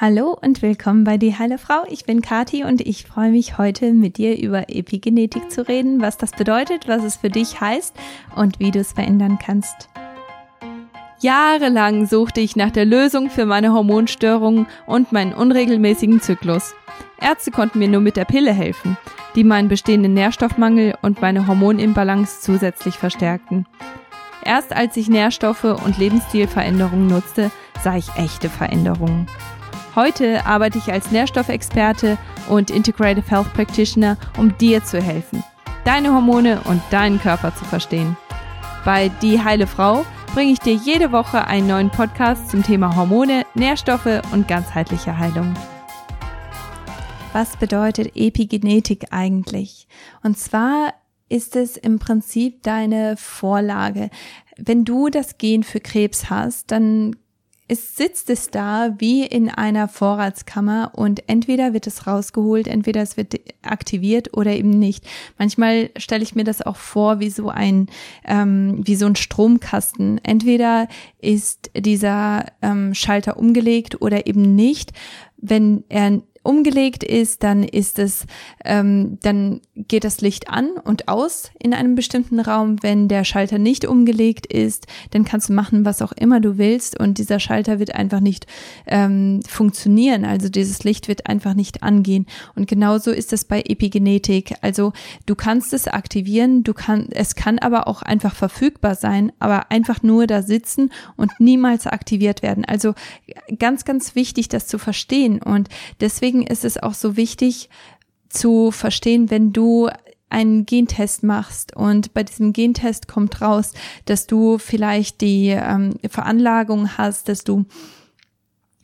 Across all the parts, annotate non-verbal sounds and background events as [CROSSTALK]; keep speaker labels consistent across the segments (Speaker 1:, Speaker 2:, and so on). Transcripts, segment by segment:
Speaker 1: Hallo und willkommen bei Die Heile Frau. Ich bin Kati und ich freue mich heute mit dir über Epigenetik zu reden, was das bedeutet, was es für dich heißt und wie du es verändern kannst. Jahrelang suchte ich nach der Lösung für meine Hormonstörungen und meinen unregelmäßigen Zyklus. Ärzte konnten mir nur mit der Pille helfen, die meinen bestehenden Nährstoffmangel und meine Hormonimbalance zusätzlich verstärkten. Erst als ich Nährstoffe und Lebensstilveränderungen nutzte, sah ich echte Veränderungen. Heute arbeite ich als Nährstoffexperte und Integrative Health Practitioner, um dir zu helfen, deine Hormone und deinen Körper zu verstehen. Bei Die Heile Frau bringe ich dir jede Woche einen neuen Podcast zum Thema Hormone, Nährstoffe und ganzheitliche Heilung. Was bedeutet Epigenetik eigentlich? Und zwar ist es im Prinzip deine Vorlage. Wenn du das Gen für Krebs hast, dann es sitzt es da wie in einer Vorratskammer und entweder wird es rausgeholt, entweder es wird aktiviert oder eben nicht. Manchmal stelle ich mir das auch vor wie so ein ähm, wie so ein Stromkasten. Entweder ist dieser ähm, Schalter umgelegt oder eben nicht. Wenn er umgelegt ist, dann ist es, ähm, dann geht das Licht an und aus in einem bestimmten Raum. Wenn der Schalter nicht umgelegt ist, dann kannst du machen, was auch immer du willst und dieser Schalter wird einfach nicht ähm, funktionieren. Also dieses Licht wird einfach nicht angehen. Und genauso ist es bei Epigenetik. Also du kannst es aktivieren, du kannst, es kann aber auch einfach verfügbar sein, aber einfach nur da sitzen und niemals aktiviert werden. Also ganz, ganz wichtig, das zu verstehen und deswegen deswegen ist es auch so wichtig zu verstehen, wenn du einen Gentest machst und bei diesem Gentest kommt raus, dass du vielleicht die ähm, Veranlagung hast, dass du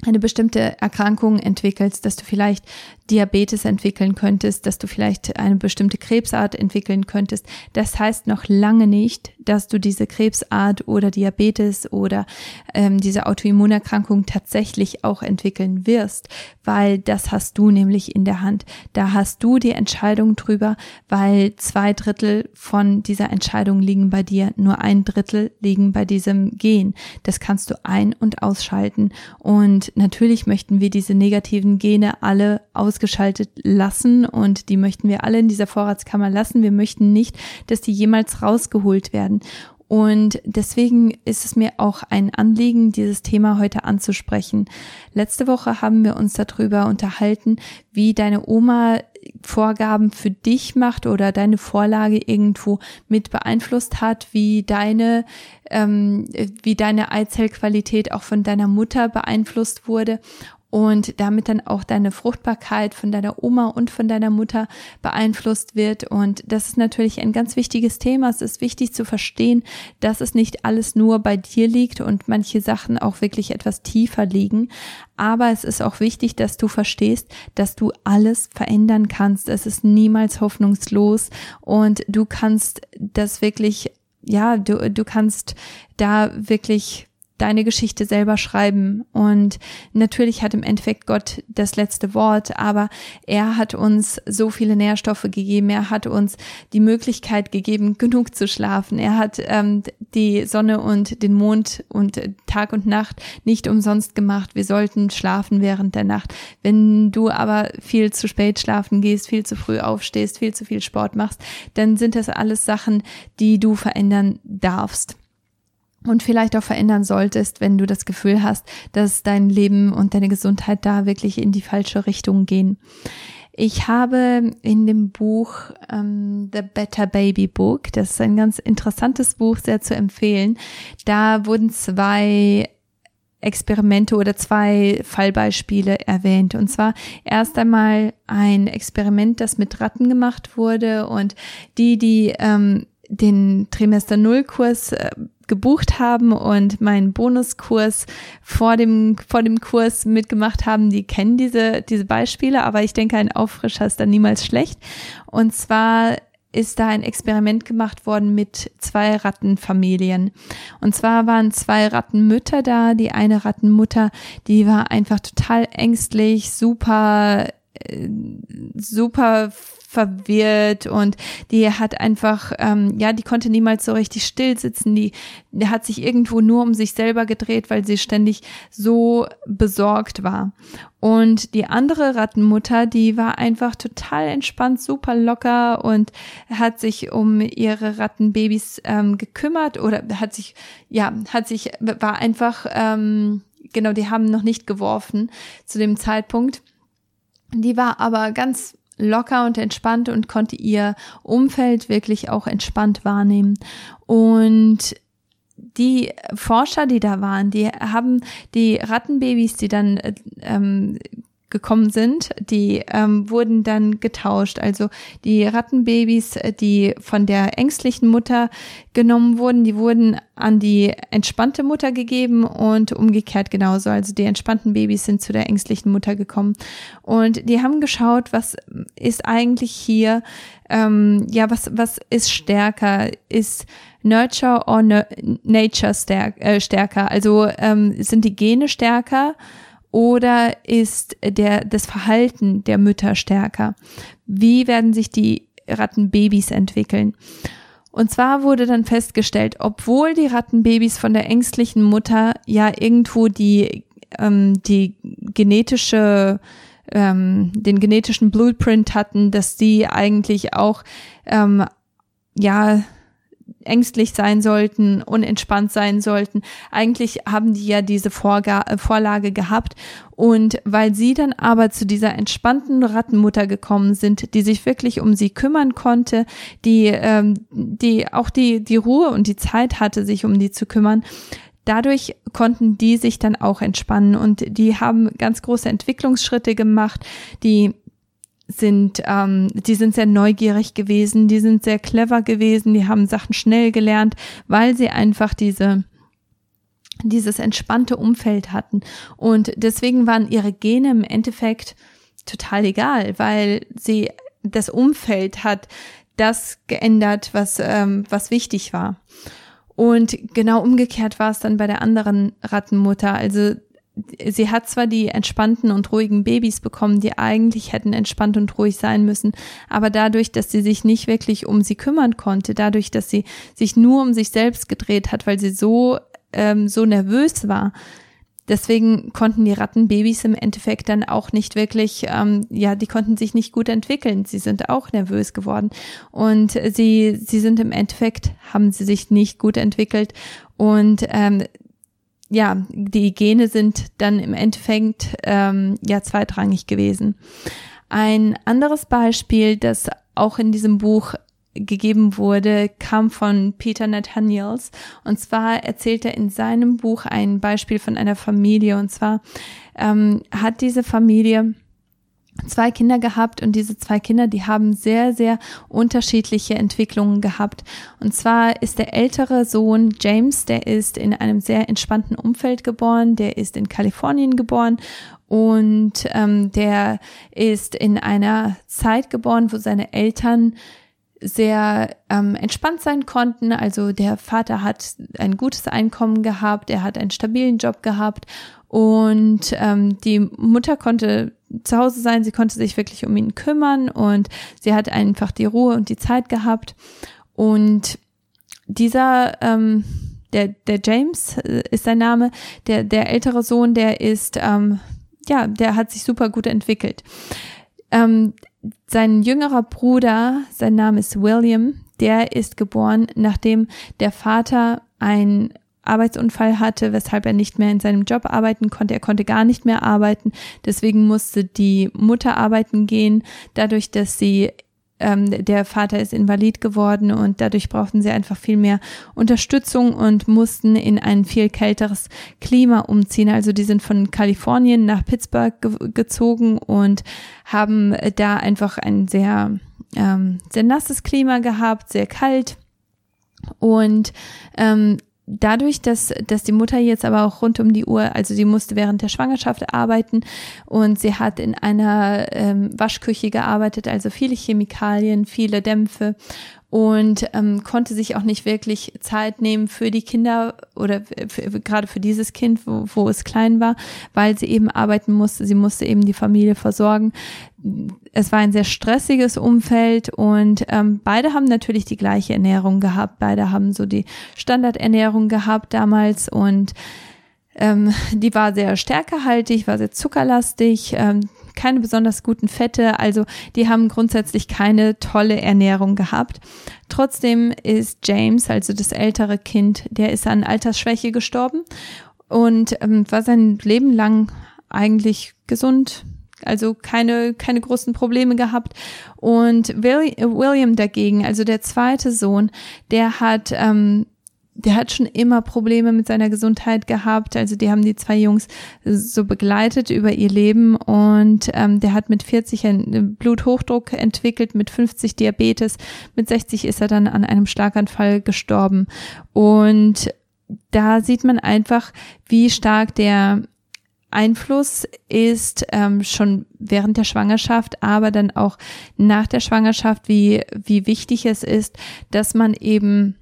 Speaker 1: eine bestimmte Erkrankung entwickelst, dass du vielleicht Diabetes entwickeln könntest, dass du vielleicht eine bestimmte Krebsart entwickeln könntest. Das heißt noch lange nicht, dass du diese Krebsart oder Diabetes oder ähm, diese Autoimmunerkrankung tatsächlich auch entwickeln wirst, weil das hast du nämlich in der Hand. Da hast du die Entscheidung drüber, weil zwei Drittel von dieser Entscheidung liegen bei dir, nur ein Drittel liegen bei diesem Gen. Das kannst du ein- und ausschalten. Und natürlich möchten wir diese negativen Gene alle aus ausgeschaltet lassen und die möchten wir alle in dieser Vorratskammer lassen. Wir möchten nicht, dass die jemals rausgeholt werden. Und deswegen ist es mir auch ein Anliegen, dieses Thema heute anzusprechen. Letzte Woche haben wir uns darüber unterhalten, wie deine Oma Vorgaben für dich macht oder deine Vorlage irgendwo mit beeinflusst hat, wie deine, ähm, wie deine Eizellqualität auch von deiner Mutter beeinflusst wurde und damit dann auch deine Fruchtbarkeit von deiner Oma und von deiner Mutter beeinflusst wird. Und das ist natürlich ein ganz wichtiges Thema. Es ist wichtig zu verstehen, dass es nicht alles nur bei dir liegt und manche Sachen auch wirklich etwas tiefer liegen. Aber es ist auch wichtig, dass du verstehst, dass du alles verändern kannst. Es ist niemals hoffnungslos und du kannst das wirklich, ja, du, du kannst da wirklich deine Geschichte selber schreiben. Und natürlich hat im Endeffekt Gott das letzte Wort, aber er hat uns so viele Nährstoffe gegeben. Er hat uns die Möglichkeit gegeben, genug zu schlafen. Er hat ähm, die Sonne und den Mond und Tag und Nacht nicht umsonst gemacht. Wir sollten schlafen während der Nacht. Wenn du aber viel zu spät schlafen gehst, viel zu früh aufstehst, viel zu viel Sport machst, dann sind das alles Sachen, die du verändern darfst und vielleicht auch verändern solltest, wenn du das Gefühl hast, dass dein Leben und deine Gesundheit da wirklich in die falsche Richtung gehen. Ich habe in dem Buch ähm, The Better Baby Book, das ist ein ganz interessantes Buch, sehr zu empfehlen. Da wurden zwei Experimente oder zwei Fallbeispiele erwähnt. Und zwar erst einmal ein Experiment, das mit Ratten gemacht wurde und die, die ähm, den Trimester Null Kurs äh, gebucht haben und meinen Bonuskurs vor dem, vor dem Kurs mitgemacht haben, die kennen diese, diese Beispiele, aber ich denke, ein Auffrischer ist dann niemals schlecht. Und zwar ist da ein Experiment gemacht worden mit zwei Rattenfamilien. Und zwar waren zwei Rattenmütter da. Die eine Rattenmutter, die war einfach total ängstlich, super super verwirrt und die hat einfach, ähm, ja, die konnte niemals so richtig still sitzen. Die, die hat sich irgendwo nur um sich selber gedreht, weil sie ständig so besorgt war. Und die andere Rattenmutter, die war einfach total entspannt, super locker und hat sich um ihre Rattenbabys ähm, gekümmert oder hat sich, ja, hat sich, war einfach, ähm, genau, die haben noch nicht geworfen zu dem Zeitpunkt. Die war aber ganz locker und entspannt und konnte ihr Umfeld wirklich auch entspannt wahrnehmen. Und die Forscher, die da waren, die haben die Rattenbabys, die dann ähm, gekommen sind, die ähm, wurden dann getauscht. Also die Rattenbabys, äh, die von der ängstlichen Mutter genommen wurden, die wurden an die entspannte Mutter gegeben und umgekehrt genauso. Also die entspannten Babys sind zu der ängstlichen Mutter gekommen. Und die haben geschaut, was ist eigentlich hier, ähm, ja, was, was ist stärker? Ist Nurture or Nature stärk, äh, stärker? Also ähm, sind die Gene stärker? Oder ist der, das Verhalten der Mütter stärker? Wie werden sich die Rattenbabys entwickeln? Und zwar wurde dann festgestellt, obwohl die Rattenbabys von der ängstlichen Mutter ja irgendwo die, ähm, die genetische ähm, den genetischen Blueprint hatten, dass sie eigentlich auch ähm, ja ängstlich sein sollten, unentspannt sein sollten. Eigentlich haben die ja diese Vorga äh, Vorlage gehabt. Und weil sie dann aber zu dieser entspannten Rattenmutter gekommen sind, die sich wirklich um sie kümmern konnte, die, ähm, die auch die, die Ruhe und die Zeit hatte, sich um die zu kümmern, dadurch konnten die sich dann auch entspannen und die haben ganz große Entwicklungsschritte gemacht, die sind, ähm, die sind sehr neugierig gewesen, die sind sehr clever gewesen, die haben Sachen schnell gelernt, weil sie einfach diese dieses entspannte Umfeld hatten. Und deswegen waren ihre Gene im Endeffekt total egal, weil sie das Umfeld hat das geändert, was, ähm, was wichtig war. Und genau umgekehrt war es dann bei der anderen Rattenmutter. Also sie hat zwar die entspannten und ruhigen Babys bekommen, die eigentlich hätten entspannt und ruhig sein müssen, aber dadurch, dass sie sich nicht wirklich um sie kümmern konnte, dadurch, dass sie sich nur um sich selbst gedreht hat, weil sie so ähm, so nervös war, deswegen konnten die Rattenbabys im Endeffekt dann auch nicht wirklich, ähm, ja, die konnten sich nicht gut entwickeln. Sie sind auch nervös geworden und sie sie sind im Endeffekt haben sie sich nicht gut entwickelt und ähm, ja, die Gene sind dann im Endeffekt ähm, ja zweitrangig gewesen. Ein anderes Beispiel, das auch in diesem Buch gegeben wurde, kam von Peter Nathaniels. Und zwar erzählt er in seinem Buch ein Beispiel von einer Familie. Und zwar ähm, hat diese Familie zwei Kinder gehabt und diese zwei Kinder, die haben sehr, sehr unterschiedliche Entwicklungen gehabt. Und zwar ist der ältere Sohn James, der ist in einem sehr entspannten Umfeld geboren, der ist in Kalifornien geboren und ähm, der ist in einer Zeit geboren, wo seine Eltern sehr ähm, entspannt sein konnten. Also der Vater hat ein gutes Einkommen gehabt, er hat einen stabilen Job gehabt und ähm, die Mutter konnte zu Hause sein, sie konnte sich wirklich um ihn kümmern und sie hat einfach die Ruhe und die Zeit gehabt. Und dieser, ähm, der, der James äh, ist sein Name, der, der ältere Sohn, der ist, ähm, ja, der hat sich super gut entwickelt. Ähm, sein jüngerer Bruder, sein Name ist William, der ist geboren, nachdem der Vater ein Arbeitsunfall hatte, weshalb er nicht mehr in seinem Job arbeiten konnte. Er konnte gar nicht mehr arbeiten. Deswegen musste die Mutter arbeiten gehen. Dadurch, dass sie ähm, der Vater ist invalid geworden und dadurch brauchten sie einfach viel mehr Unterstützung und mussten in ein viel kälteres Klima umziehen. Also die sind von Kalifornien nach Pittsburgh ge gezogen und haben da einfach ein sehr ähm, sehr nasses Klima gehabt, sehr kalt und ähm, dadurch, dass, dass die Mutter jetzt aber auch rund um die Uhr, also sie musste während der Schwangerschaft arbeiten und sie hat in einer ähm, Waschküche gearbeitet, also viele Chemikalien, viele Dämpfe und ähm, konnte sich auch nicht wirklich Zeit nehmen für die Kinder oder für, gerade für dieses Kind, wo, wo es klein war, weil sie eben arbeiten musste. Sie musste eben die Familie versorgen. Es war ein sehr stressiges Umfeld und ähm, beide haben natürlich die gleiche Ernährung gehabt. Beide haben so die Standardernährung gehabt damals und ähm, die war sehr stärkehaltig, war sehr zuckerlastig. Ähm, keine besonders guten Fette, also die haben grundsätzlich keine tolle Ernährung gehabt. Trotzdem ist James, also das ältere Kind, der ist an Altersschwäche gestorben und ähm, war sein Leben lang eigentlich gesund, also keine, keine großen Probleme gehabt. Und William dagegen, also der zweite Sohn, der hat ähm, der hat schon immer Probleme mit seiner Gesundheit gehabt. Also die haben die zwei Jungs so begleitet über ihr Leben und ähm, der hat mit 40 einen Bluthochdruck entwickelt, mit 50 Diabetes, mit 60 ist er dann an einem Schlaganfall gestorben. Und da sieht man einfach, wie stark der Einfluss ist ähm, schon während der Schwangerschaft, aber dann auch nach der Schwangerschaft, wie, wie wichtig es ist, dass man eben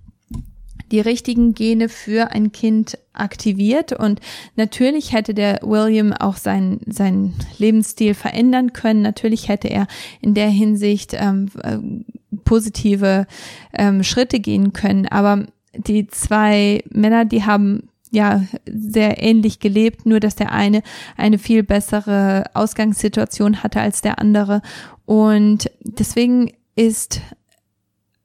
Speaker 1: die richtigen Gene für ein Kind aktiviert. Und natürlich hätte der William auch seinen sein Lebensstil verändern können. Natürlich hätte er in der Hinsicht ähm, äh, positive ähm, Schritte gehen können. Aber die zwei Männer, die haben ja sehr ähnlich gelebt, nur dass der eine eine viel bessere Ausgangssituation hatte als der andere. Und deswegen ist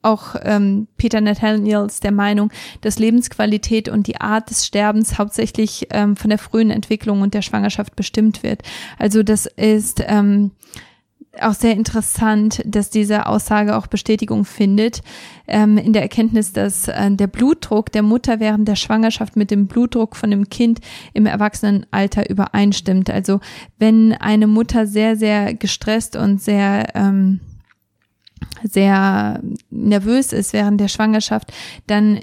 Speaker 1: auch ähm, Peter Nathaniels der Meinung, dass Lebensqualität und die Art des Sterbens hauptsächlich ähm, von der frühen Entwicklung und der Schwangerschaft bestimmt wird. Also das ist ähm, auch sehr interessant, dass diese Aussage auch Bestätigung findet ähm, in der Erkenntnis, dass äh, der Blutdruck der Mutter während der Schwangerschaft mit dem Blutdruck von dem Kind im Erwachsenenalter übereinstimmt. Also wenn eine Mutter sehr, sehr gestresst und sehr ähm, sehr nervös ist während der Schwangerschaft, dann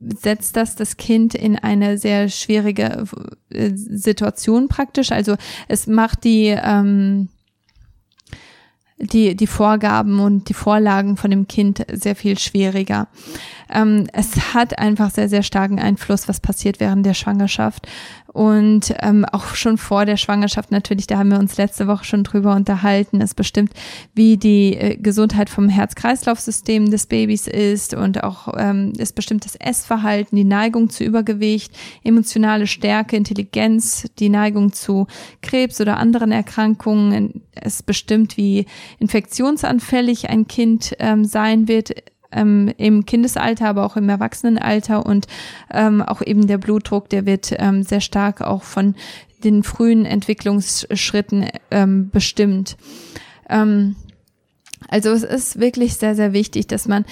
Speaker 1: setzt das das Kind in eine sehr schwierige äh, Situation praktisch. Also es macht die ähm, die die Vorgaben und die Vorlagen von dem Kind sehr viel schwieriger. Ähm, es hat einfach sehr sehr starken Einfluss, was passiert während der Schwangerschaft. Und ähm, auch schon vor der Schwangerschaft natürlich, da haben wir uns letzte Woche schon drüber unterhalten, ist bestimmt, wie die äh, Gesundheit vom Herz-Kreislauf-System des Babys ist und auch ähm, ist bestimmt das Essverhalten, die Neigung zu Übergewicht, emotionale Stärke, Intelligenz, die Neigung zu Krebs oder anderen Erkrankungen. Es bestimmt, wie infektionsanfällig ein Kind ähm, sein wird ähm, im Kindesalter, aber auch im Erwachsenenalter und ähm, auch eben der Blutdruck, der wird ähm, sehr stark auch von den frühen Entwicklungsschritten ähm, bestimmt. Ähm, also es ist wirklich sehr, sehr wichtig, dass man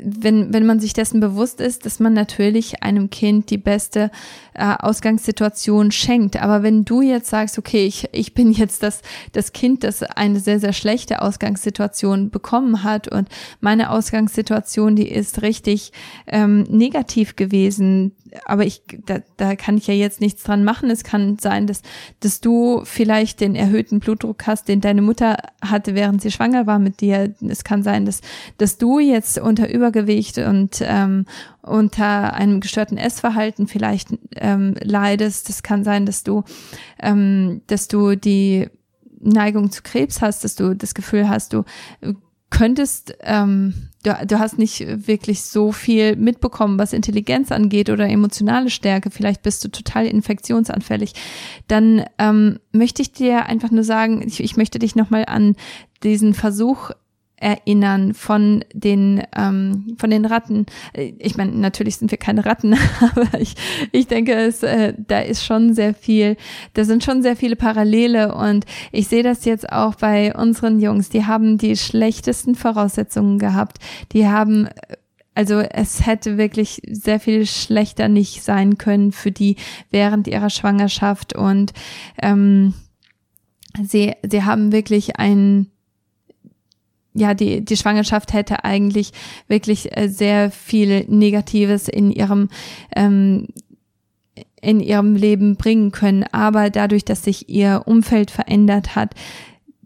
Speaker 1: wenn, wenn man sich dessen bewusst ist, dass man natürlich einem Kind die beste äh, Ausgangssituation schenkt. Aber wenn du jetzt sagst, okay, ich, ich bin jetzt das, das Kind, das eine sehr, sehr schlechte Ausgangssituation bekommen hat und meine Ausgangssituation, die ist richtig ähm, negativ gewesen, aber ich, da, da kann ich ja jetzt nichts dran machen. Es kann sein, dass, dass du vielleicht den erhöhten Blutdruck hast, den deine Mutter hatte, während sie schwanger war mit dir. Es kann sein, dass, dass du jetzt unter Übergewicht und ähm, unter einem gestörten Essverhalten vielleicht ähm, leidest. Es kann sein, dass du, ähm, dass du die Neigung zu Krebs hast, dass du das Gefühl hast, du könntest, ähm, du, du hast nicht wirklich so viel mitbekommen, was Intelligenz angeht oder emotionale Stärke, vielleicht bist du total infektionsanfällig, dann ähm, möchte ich dir einfach nur sagen, ich, ich möchte dich nochmal an diesen Versuch erinnern von den ähm, von den Ratten. Ich meine, natürlich sind wir keine Ratten, [LAUGHS] aber ich, ich denke, es, äh, da ist schon sehr viel, da sind schon sehr viele Parallele und ich sehe das jetzt auch bei unseren Jungs. Die haben die schlechtesten Voraussetzungen gehabt. Die haben also es hätte wirklich sehr viel schlechter nicht sein können für die während ihrer Schwangerschaft und ähm, sie sie haben wirklich ein ja, die, die Schwangerschaft hätte eigentlich wirklich äh, sehr viel Negatives in ihrem, ähm, in ihrem Leben bringen können. Aber dadurch, dass sich ihr Umfeld verändert hat,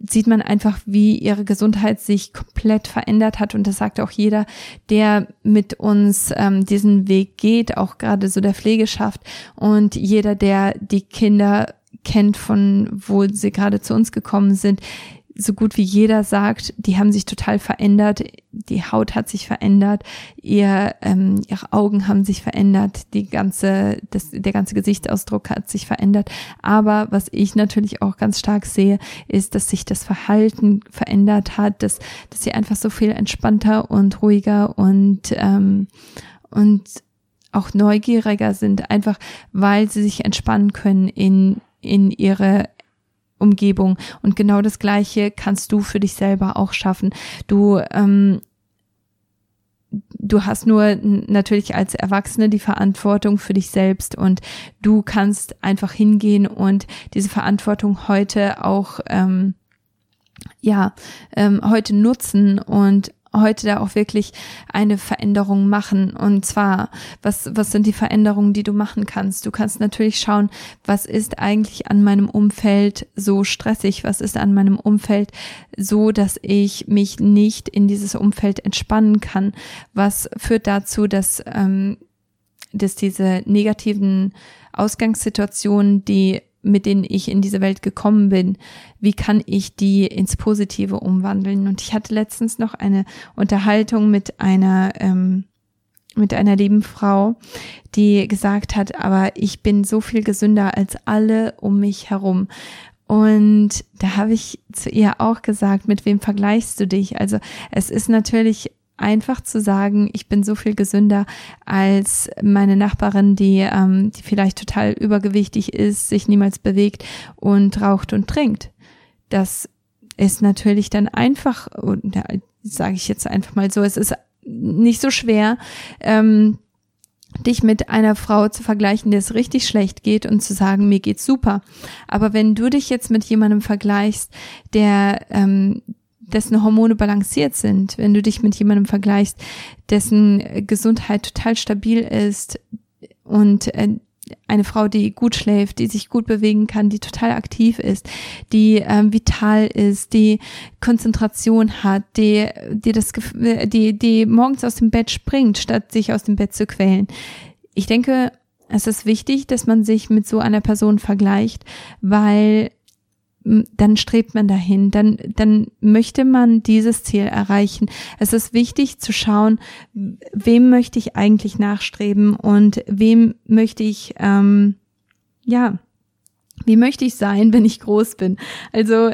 Speaker 1: sieht man einfach, wie ihre Gesundheit sich komplett verändert hat. Und das sagt auch jeder, der mit uns ähm, diesen Weg geht, auch gerade so der Pflegeschaft und jeder, der die Kinder kennt, von wo sie gerade zu uns gekommen sind, so gut wie jeder sagt, die haben sich total verändert, die Haut hat sich verändert, ihr, ähm, ihre Augen haben sich verändert, die ganze, das, der ganze Gesichtsausdruck hat sich verändert. Aber was ich natürlich auch ganz stark sehe, ist, dass sich das Verhalten verändert hat, dass, dass sie einfach so viel entspannter und ruhiger und, ähm, und auch neugieriger sind, einfach weil sie sich entspannen können in, in ihre Umgebung. Und genau das Gleiche kannst du für dich selber auch schaffen. Du, ähm, du hast nur natürlich als Erwachsene die Verantwortung für dich selbst und du kannst einfach hingehen und diese Verantwortung heute auch ähm, ja ähm, heute nutzen und heute da auch wirklich eine Veränderung machen. Und zwar, was, was sind die Veränderungen, die du machen kannst? Du kannst natürlich schauen, was ist eigentlich an meinem Umfeld so stressig? Was ist an meinem Umfeld so, dass ich mich nicht in dieses Umfeld entspannen kann? Was führt dazu, dass, ähm, dass diese negativen Ausgangssituationen, die mit denen ich in diese Welt gekommen bin, wie kann ich die ins Positive umwandeln? Und ich hatte letztens noch eine Unterhaltung mit einer ähm, mit einer lieben Frau, die gesagt hat, aber ich bin so viel gesünder als alle um mich herum. Und da habe ich zu ihr auch gesagt, mit wem vergleichst du dich? Also es ist natürlich einfach zu sagen, ich bin so viel gesünder als meine Nachbarin, die, ähm, die vielleicht total übergewichtig ist, sich niemals bewegt und raucht und trinkt. Das ist natürlich dann einfach, sage ich jetzt einfach mal so, es ist nicht so schwer, ähm, dich mit einer Frau zu vergleichen, der es richtig schlecht geht und zu sagen, mir geht's super. Aber wenn du dich jetzt mit jemandem vergleichst, der ähm, dessen Hormone balanciert sind, wenn du dich mit jemandem vergleichst, dessen Gesundheit total stabil ist und äh, eine Frau, die gut schläft, die sich gut bewegen kann, die total aktiv ist, die ähm, vital ist, die Konzentration hat, die, die das, die, die morgens aus dem Bett springt, statt sich aus dem Bett zu quälen. Ich denke, es ist wichtig, dass man sich mit so einer Person vergleicht, weil dann strebt man dahin, dann, dann möchte man dieses Ziel erreichen. Es ist wichtig zu schauen, wem möchte ich eigentlich nachstreben und wem möchte ich, ähm, ja, wie möchte ich sein, [LAUGHS] wenn ich groß bin? Also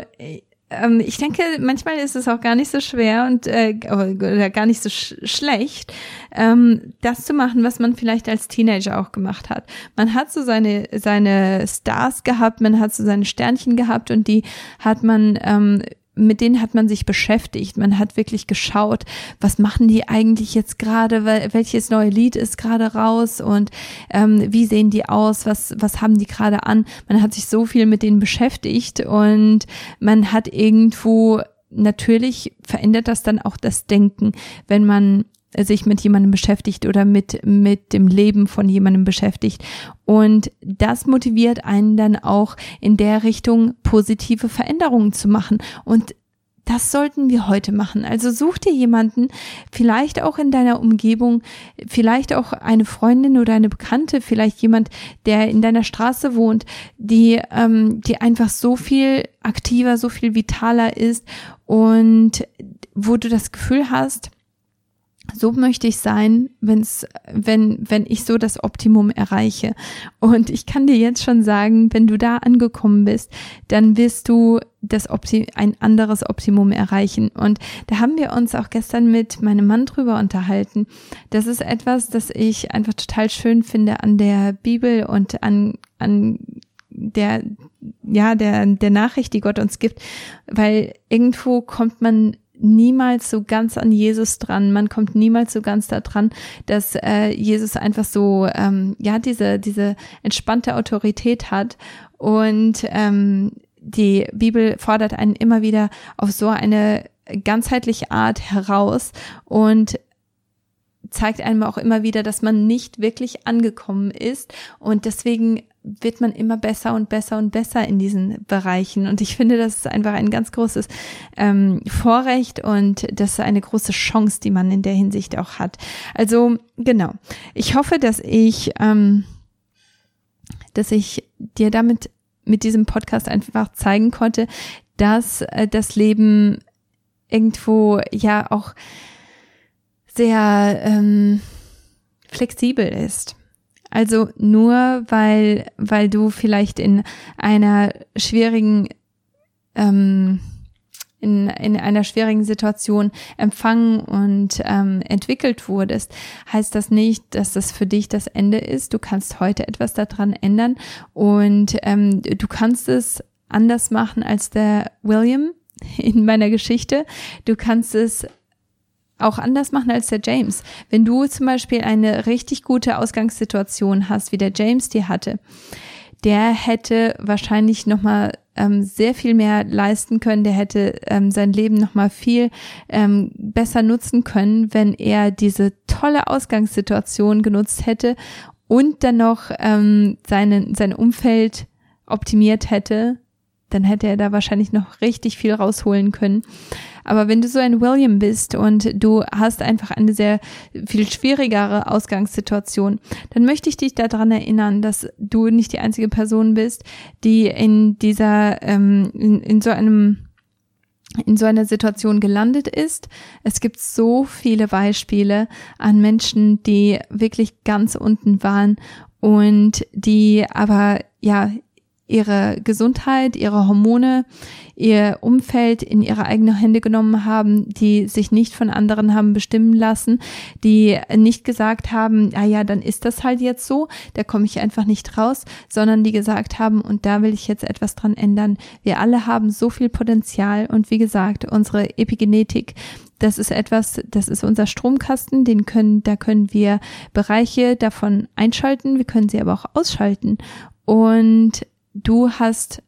Speaker 1: ähm, ich denke, manchmal ist es auch gar nicht so schwer und äh, oder gar nicht so sch schlecht, ähm, das zu machen, was man vielleicht als Teenager auch gemacht hat. Man hat so seine seine Stars gehabt, man hat so seine Sternchen gehabt und die hat man ähm, mit denen hat man sich beschäftigt. Man hat wirklich geschaut, was machen die eigentlich jetzt gerade, welches neue Lied ist gerade raus und ähm, wie sehen die aus, was, was haben die gerade an. Man hat sich so viel mit denen beschäftigt und man hat irgendwo natürlich verändert das dann auch das Denken, wenn man sich mit jemandem beschäftigt oder mit, mit dem Leben von jemandem beschäftigt. Und das motiviert einen dann auch in der Richtung positive Veränderungen zu machen. Und das sollten wir heute machen. Also such dir jemanden, vielleicht auch in deiner Umgebung, vielleicht auch eine Freundin oder eine Bekannte, vielleicht jemand, der in deiner Straße wohnt, die, ähm, die einfach so viel aktiver, so viel vitaler ist und wo du das Gefühl hast, so möchte ich sein, wenn's, wenn, wenn ich so das Optimum erreiche. Und ich kann dir jetzt schon sagen, wenn du da angekommen bist, dann wirst du das Opti ein anderes Optimum erreichen. Und da haben wir uns auch gestern mit meinem Mann drüber unterhalten. Das ist etwas, das ich einfach total schön finde an der Bibel und an, an der, ja, der, der Nachricht, die Gott uns gibt, weil irgendwo kommt man niemals so ganz an Jesus dran. Man kommt niemals so ganz da dran, dass äh, Jesus einfach so ähm, ja diese diese entspannte Autorität hat und ähm, die Bibel fordert einen immer wieder auf so eine ganzheitliche Art heraus und zeigt einem auch immer wieder, dass man nicht wirklich angekommen ist und deswegen wird man immer besser und besser und besser in diesen Bereichen. Und ich finde, das ist einfach ein ganz großes ähm, Vorrecht und das ist eine große Chance, die man in der Hinsicht auch hat. Also genau. Ich hoffe, dass ich, ähm, dass ich dir damit mit diesem Podcast einfach zeigen konnte, dass äh, das Leben irgendwo ja auch sehr ähm, flexibel ist. Also nur weil, weil du vielleicht in einer schwierigen, ähm, in, in einer schwierigen Situation empfangen und ähm, entwickelt wurdest, heißt das nicht, dass das für dich das Ende ist. Du kannst heute etwas daran ändern und ähm, du kannst es anders machen als der William [LAUGHS] in meiner Geschichte. Du kannst es auch anders machen als der James. Wenn du zum Beispiel eine richtig gute Ausgangssituation hast, wie der James die hatte, der hätte wahrscheinlich noch mal ähm, sehr viel mehr leisten können. Der hätte ähm, sein Leben noch mal viel ähm, besser nutzen können, wenn er diese tolle Ausgangssituation genutzt hätte und dann noch ähm, seinen, sein Umfeld optimiert hätte. Dann hätte er da wahrscheinlich noch richtig viel rausholen können. Aber wenn du so ein William bist und du hast einfach eine sehr viel schwierigere Ausgangssituation, dann möchte ich dich daran erinnern, dass du nicht die einzige Person bist, die in dieser, ähm, in, in so einem in so einer Situation gelandet ist. Es gibt so viele Beispiele an Menschen, die wirklich ganz unten waren und die aber ja ihre Gesundheit, ihre Hormone, ihr Umfeld in ihre eigenen Hände genommen haben, die sich nicht von anderen haben bestimmen lassen, die nicht gesagt haben, ah ja, dann ist das halt jetzt so, da komme ich einfach nicht raus, sondern die gesagt haben, und da will ich jetzt etwas dran ändern. Wir alle haben so viel Potenzial und wie gesagt, unsere Epigenetik, das ist etwas, das ist unser Stromkasten, den können, da können wir Bereiche davon einschalten, wir können sie aber auch ausschalten. Und du hast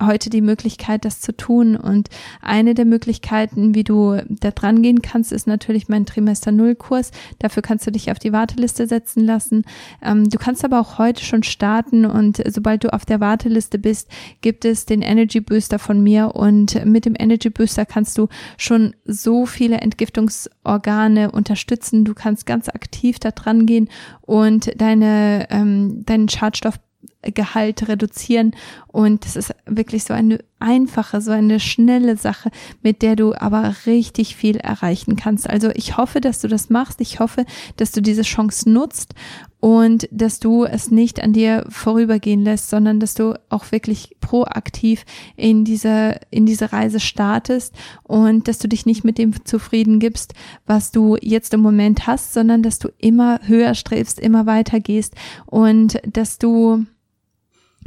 Speaker 1: heute die Möglichkeit, das zu tun. Und eine der Möglichkeiten, wie du da dran gehen kannst, ist natürlich mein Trimester Null Kurs. Dafür kannst du dich auf die Warteliste setzen lassen. Ähm, du kannst aber auch heute schon starten und sobald du auf der Warteliste bist, gibt es den Energy Booster von mir und mit dem Energy Booster kannst du schon so viele Entgiftungsorgane unterstützen. Du kannst ganz aktiv da dran gehen und deine, ähm, deinen Schadstoff Gehalt reduzieren. Und das ist wirklich so eine einfache, so eine schnelle Sache, mit der du aber richtig viel erreichen kannst. Also ich hoffe, dass du das machst. Ich hoffe, dass du diese Chance nutzt und dass du es nicht an dir vorübergehen lässt, sondern dass du auch wirklich proaktiv in diese, in diese Reise startest und dass du dich nicht mit dem zufrieden gibst, was du jetzt im Moment hast, sondern dass du immer höher strebst, immer weiter gehst und dass du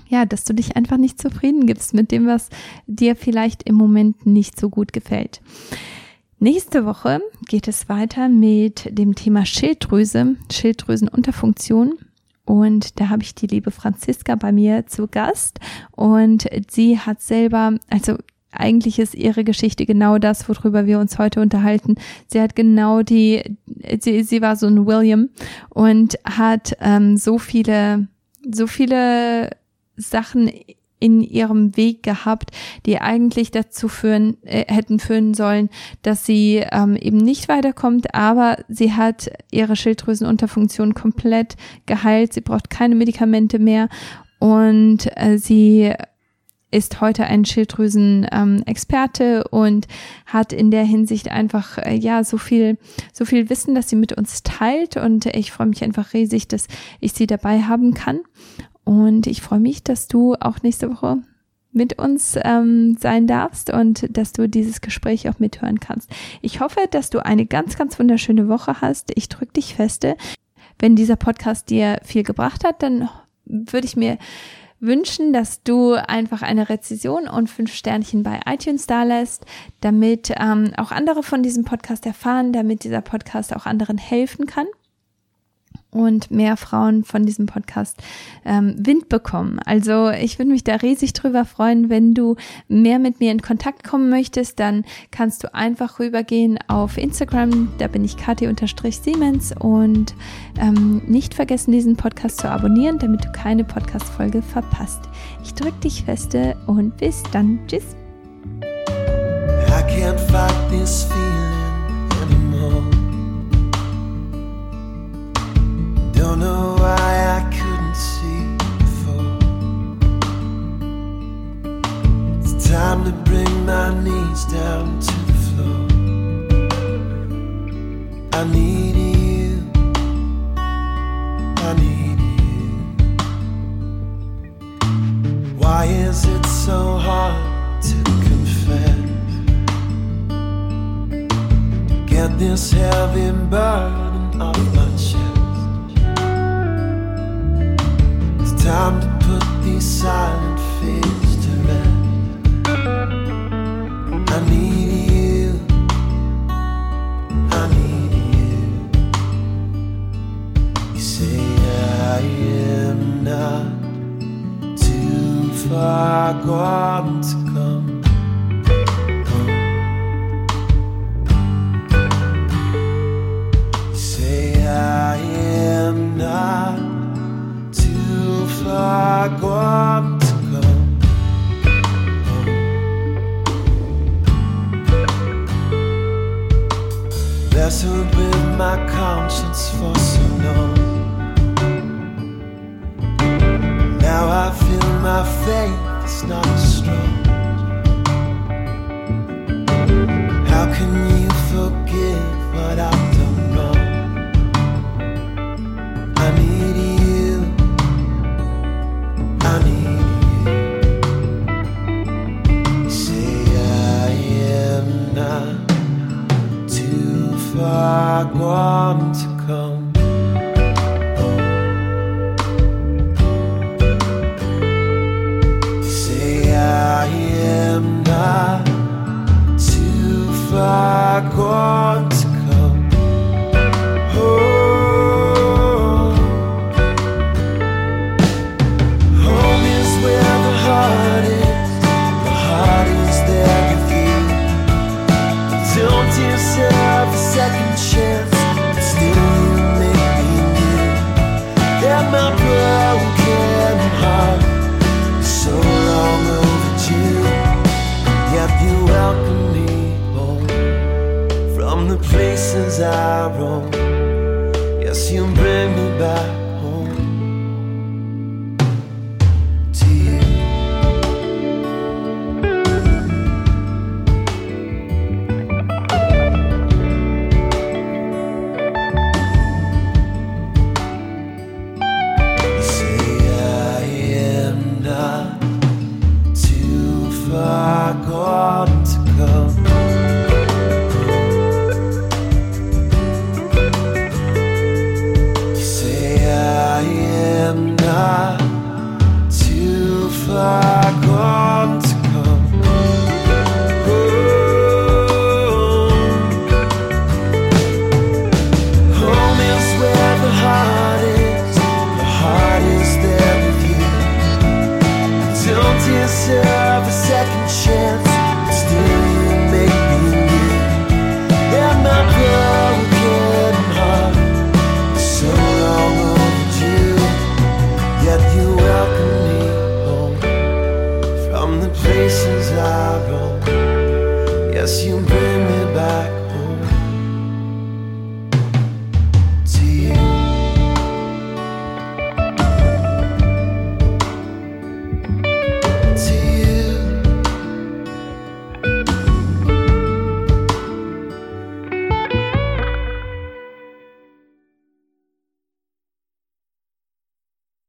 Speaker 1: ja, dass du dich einfach nicht zufrieden gibst mit dem, was dir vielleicht im Moment nicht so gut gefällt. Nächste Woche geht es weiter mit dem Thema Schilddrüse, Schilddrüsenunterfunktion. Und da habe ich die liebe Franziska bei mir zu Gast. Und sie hat selber, also eigentlich ist ihre Geschichte genau das, worüber wir uns heute unterhalten. Sie hat genau die, sie, sie war so ein William und hat ähm, so viele, so viele Sachen in ihrem Weg gehabt, die eigentlich dazu führen äh, hätten führen sollen, dass sie ähm, eben nicht weiterkommt, aber sie hat ihre Schilddrüsenunterfunktion komplett geheilt, sie braucht keine Medikamente mehr. Und äh, sie ist heute ein Schilddrüsen-Experte ähm, und hat in der Hinsicht einfach äh, ja so viel so viel Wissen, dass sie mit uns teilt. Und ich freue mich einfach riesig, dass ich sie dabei haben kann und ich freue mich, dass du auch nächste Woche mit uns ähm, sein darfst und dass du dieses Gespräch auch mithören kannst. Ich hoffe, dass du eine ganz, ganz wunderschöne Woche hast. Ich drücke dich feste. Wenn dieser Podcast dir viel gebracht hat, dann würde ich mir wünschen, dass du einfach eine Rezession und fünf Sternchen bei iTunes da lässt, damit ähm, auch andere von diesem Podcast erfahren, damit dieser Podcast auch anderen helfen kann.
Speaker 2: Und mehr Frauen von diesem Podcast ähm, Wind bekommen. Also ich würde mich da riesig drüber freuen, wenn du mehr mit mir in Kontakt kommen möchtest, dann kannst du einfach rübergehen auf Instagram, da bin ich Kathi-Siemens und ähm, nicht vergessen, diesen Podcast zu abonnieren, damit du keine Podcast-Folge verpasst. Ich drücke dich feste und bis dann. Tschüss. Know why I couldn't see before. It's time to bring my knees down to the floor. I need you. I need you. Why is it so hard to confess? Get this heavy burden off my chest. Time to put these silent fears to rest. I need you. I need you. You say I am not too far gone my conscience for so long. Now I feel my faith is not chances I roll.